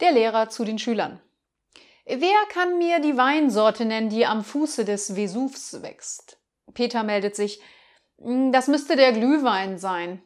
Der Lehrer zu den Schülern. Wer kann mir die Weinsorte nennen, die am Fuße des Vesuvs wächst? Peter meldet sich. Hm, das müsste der Glühwein sein.